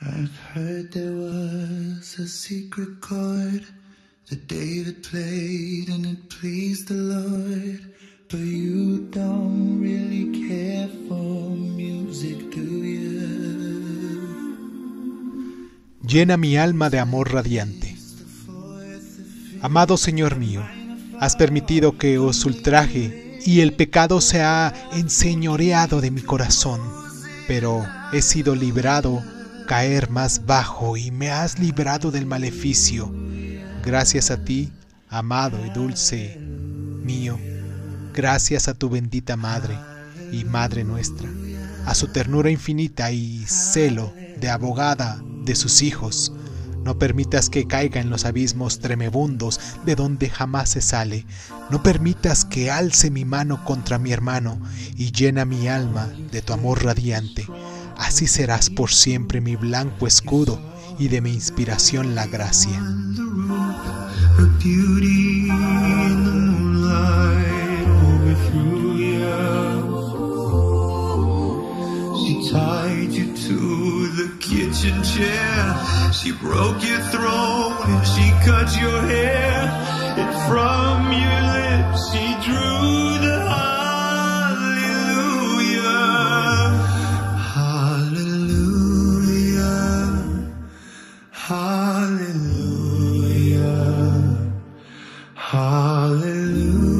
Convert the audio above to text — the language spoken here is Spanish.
I've heard there was a secret chord that David played and it pleased the Lord. But you don't really care for music, do you? Llena mi alma de amor radiante. Amado Señor mío, has permitido que os ultraje y el pecado se ha enseñoreado de mi corazón, pero he sido librado caer más bajo y me has librado del maleficio. Gracias a ti, amado y dulce mío, gracias a tu bendita Madre y Madre nuestra, a su ternura infinita y celo de abogada de sus hijos. No permitas que caiga en los abismos tremebundos de donde jamás se sale. No permitas que alce mi mano contra mi hermano y llena mi alma de tu amor radiante. Así serás por siempre mi blanco escudo y de mi inspiración la gracia. She tied you to the kitchen chair. She broke your throat and she cut your hair. And from Hallelujah. Hallelujah.